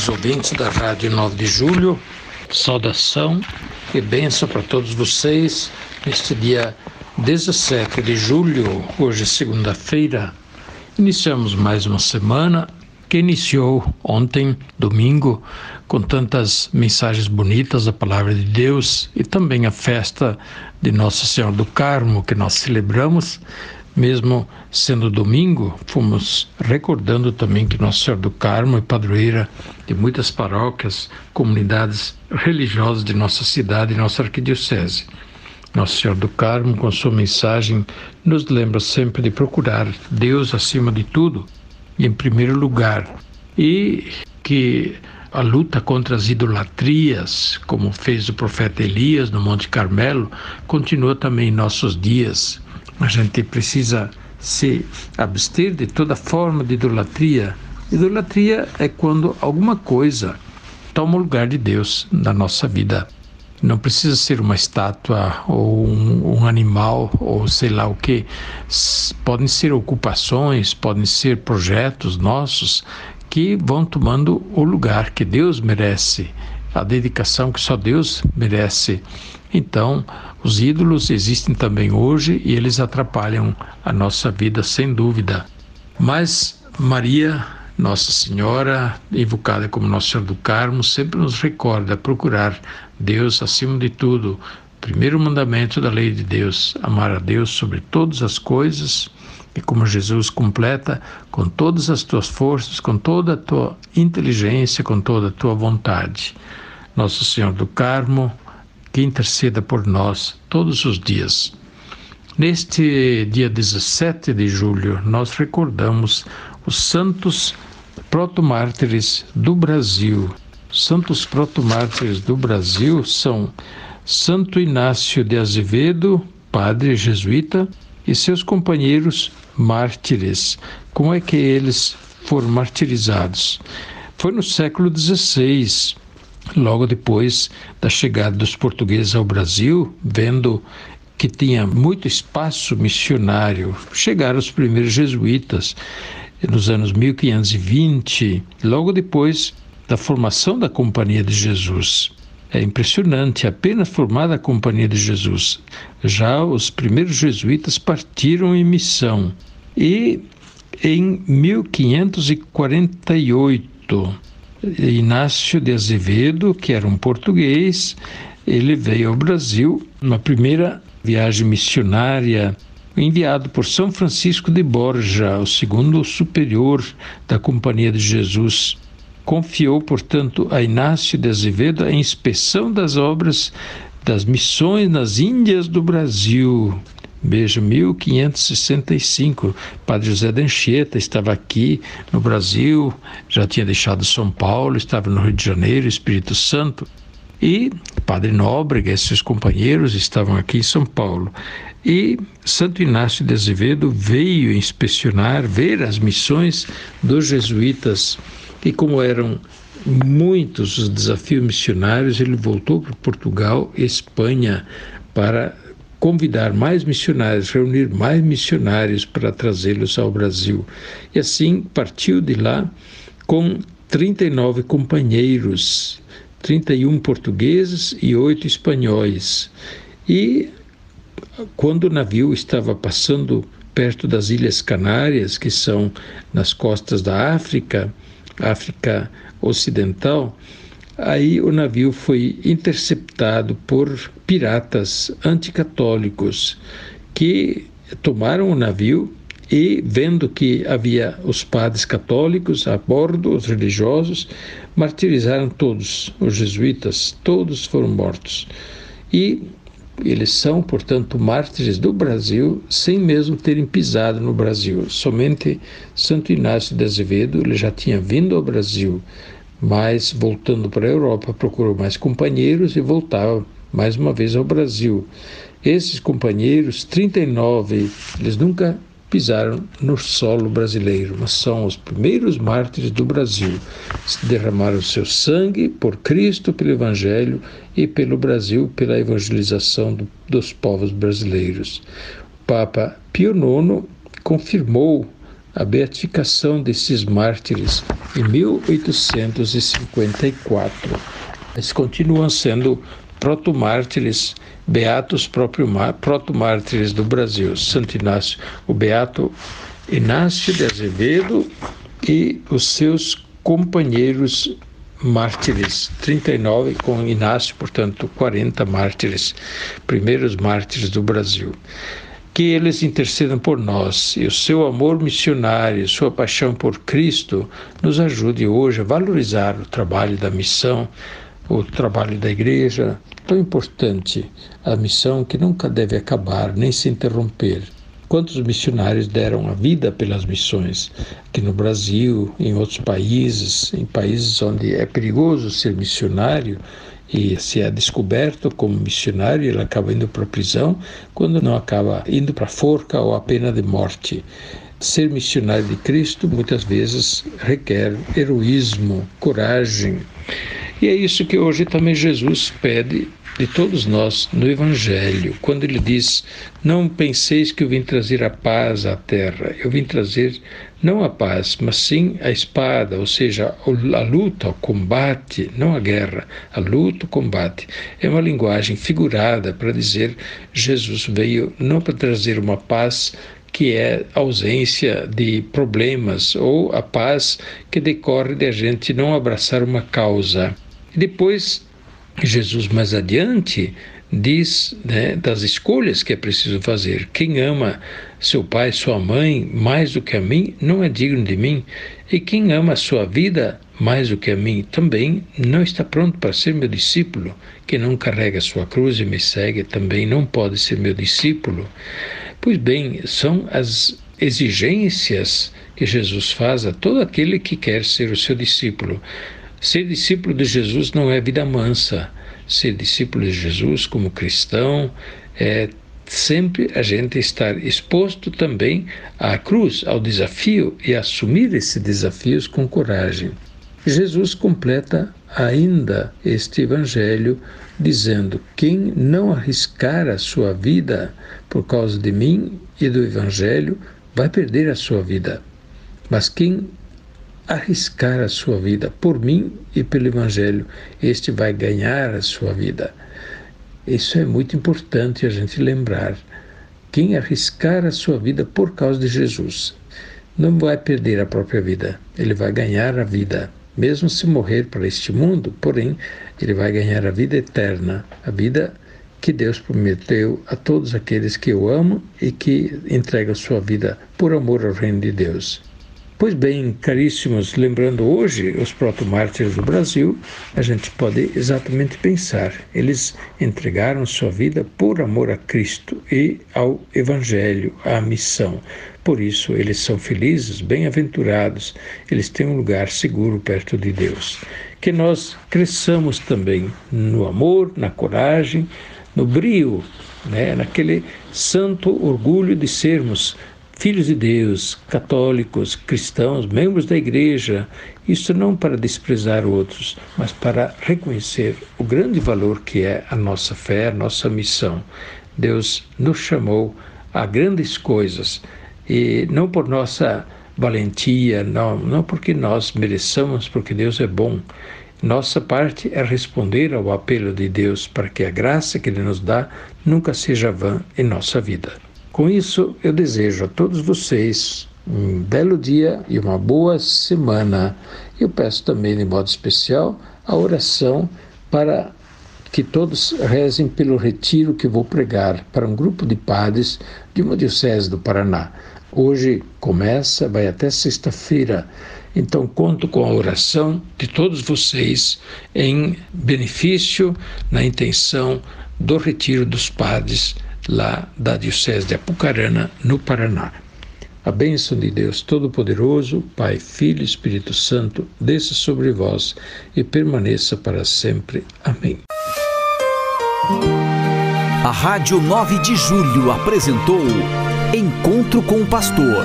Queridos ouvintes da Rádio 9 de Julho, saudação e bênção para todos vocês neste dia 17 de julho, hoje segunda-feira. Iniciamos mais uma semana que iniciou ontem, domingo, com tantas mensagens bonitas da palavra de Deus e também a festa de Nossa Senhora do Carmo que nós celebramos mesmo sendo domingo, fomos recordando também que Nossa Senhora do Carmo é padroeira de muitas paróquias, comunidades religiosas de nossa cidade e nossa arquidiocese. Nossa Senhora do Carmo, com sua mensagem, nos lembra sempre de procurar Deus acima de tudo e em primeiro lugar, e que a luta contra as idolatrias, como fez o profeta Elias no Monte Carmelo, continua também em nossos dias a gente precisa se abster de toda forma de idolatria. Idolatria é quando alguma coisa toma o lugar de Deus na nossa vida. Não precisa ser uma estátua ou um, um, animal ou sei lá o que. Podem ser ocupações, podem ser projetos nossos que vão tomando o lugar que Deus merece, a dedicação que só Deus merece. Então, os ídolos existem também hoje e eles atrapalham a nossa vida sem dúvida. Mas Maria, Nossa Senhora, invocada como Nossa Senhora do Carmo, sempre nos recorda procurar Deus acima de tudo. Primeiro mandamento da lei de Deus: amar a Deus sobre todas as coisas e como Jesus completa, com todas as tuas forças, com toda a tua inteligência, com toda a tua vontade. Nosso Senhor do Carmo, que interceda por nós todos os dias. Neste dia 17 de julho, nós recordamos os santos protomártires do Brasil. Santos protomártires do Brasil são Santo Inácio de Azevedo, padre jesuíta, e seus companheiros mártires. Como é que eles foram martirizados? Foi no século XVI, logo depois da chegada dos portugueses ao Brasil, vendo que tinha muito espaço missionário, chegaram os primeiros jesuítas nos anos 1520, logo depois da formação da Companhia de Jesus. É impressionante, apenas formada a Companhia de Jesus, já os primeiros jesuítas partiram em missão. E em 1548, Inácio de Azevedo, que era um português, ele veio ao Brasil numa primeira viagem missionária enviado por São Francisco de Borja, o segundo superior da Companhia de Jesus. Confiou, portanto, a Inácio de Azevedo a inspeção das obras das missões nas Índias do Brasil, Veja, 1565, Padre José da Anchieta estava aqui no Brasil, já tinha deixado São Paulo, estava no Rio de Janeiro, Espírito Santo. E Padre Nóbrega e seus companheiros estavam aqui em São Paulo. E Santo Inácio de Azevedo veio inspecionar, ver as missões dos jesuítas. E como eram muitos os desafios missionários, ele voltou para Portugal Espanha para convidar mais missionários, reunir mais missionários para trazê-los ao Brasil. E assim partiu de lá com 39 companheiros, 31 portugueses e oito espanhóis. E quando o navio estava passando perto das Ilhas Canárias, que são nas costas da África, África Ocidental, Aí o navio foi interceptado por piratas anticatólicos que tomaram o navio e, vendo que havia os padres católicos a bordo, os religiosos, martirizaram todos, os jesuítas, todos foram mortos. E Eles são, portanto, mártires do Brasil, sem mesmo terem pisado no Brasil. Somente Santo Inácio de Azevedo, ele já tinha vindo ao Brasil, mas voltando para a Europa, procurou mais companheiros e voltava mais uma vez ao Brasil. Esses companheiros, 39, eles nunca pisaram no solo brasileiro, mas são os primeiros mártires do Brasil. Derramaram seu sangue por Cristo, pelo Evangelho e pelo Brasil, pela evangelização do, dos povos brasileiros. O Papa Pio IX confirmou a beatificação desses mártires em 1854. Eles continuam sendo protomártires, beatos protomártires do Brasil, Santo Inácio, o beato Inácio de Azevedo e os seus companheiros mártires, 39 com Inácio, portanto, 40 mártires, primeiros mártires do Brasil. Que eles intercedam por nós e o seu amor missionário, sua paixão por Cristo nos ajude hoje a valorizar o trabalho da missão, o trabalho da igreja, tão importante, a missão que nunca deve acabar nem se interromper. Quantos missionários deram a vida pelas missões? Aqui no Brasil, em outros países, em países onde é perigoso ser missionário e se é descoberto como missionário, ele acaba indo para a prisão, quando não acaba indo para a forca ou a pena de morte. Ser missionário de Cristo muitas vezes requer heroísmo, coragem. E é isso que hoje também Jesus pede de todos nós no Evangelho, quando ele diz: Não penseis que eu vim trazer a paz à terra, eu vim trazer não a paz, mas sim a espada, ou seja, a luta, o combate, não a guerra, a luta, o combate. É uma linguagem figurada para dizer Jesus veio não para trazer uma paz que é ausência de problemas ou a paz que decorre de a gente não abraçar uma causa. Depois, Jesus mais adiante diz né, das escolhas que é preciso fazer. Quem ama seu pai, sua mãe mais do que a mim, não é digno de mim. E quem ama sua vida mais do que a mim, também não está pronto para ser meu discípulo. Quem não carrega sua cruz e me segue, também não pode ser meu discípulo. Pois bem, são as exigências que Jesus faz a todo aquele que quer ser o seu discípulo. Ser discípulo de Jesus não é vida mansa. Ser discípulo de Jesus como cristão é sempre a gente estar exposto também à cruz, ao desafio e assumir esses desafios com coragem. Jesus completa ainda este evangelho dizendo: Quem não arriscar a sua vida por causa de mim e do evangelho vai perder a sua vida. Mas quem arriscar a sua vida por mim e pelo Evangelho, este vai ganhar a sua vida. Isso é muito importante a gente lembrar. Quem arriscar a sua vida por causa de Jesus não vai perder a própria vida, ele vai ganhar a vida. Mesmo se morrer para este mundo, porém, ele vai ganhar a vida eterna, a vida que Deus prometeu a todos aqueles que o amam e que entregam sua vida por amor ao reino de Deus. Pois bem, caríssimos, lembrando hoje os proto-mártires do Brasil, a gente pode exatamente pensar, eles entregaram sua vida por amor a Cristo e ao Evangelho, à missão. Por isso, eles são felizes, bem-aventurados, eles têm um lugar seguro perto de Deus. Que nós cresçamos também no amor, na coragem, no brio, né? naquele santo orgulho de sermos filhos de Deus, católicos, cristãos, membros da igreja, isso não para desprezar outros, mas para reconhecer o grande valor que é a nossa fé, a nossa missão. Deus nos chamou a grandes coisas e não por nossa valentia, não, não porque nós mereçamos, porque Deus é bom. Nossa parte é responder ao apelo de Deus para que a graça que Ele nos dá nunca seja vã em nossa vida. Com isso, eu desejo a todos vocês um belo dia e uma boa semana. Eu peço também, de modo especial, a oração para que todos rezem pelo retiro que vou pregar para um grupo de padres de uma diocese do Paraná. Hoje começa, vai até sexta-feira. Então, conto com a oração de todos vocês em benefício, na intenção do Retiro dos Padres, lá da Diocese de Apucarana, no Paraná. A bênção de Deus Todo-Poderoso, Pai, Filho e Espírito Santo, desça sobre vós e permaneça para sempre. Amém. A Rádio 9 de Julho apresentou Encontro com o Pastor,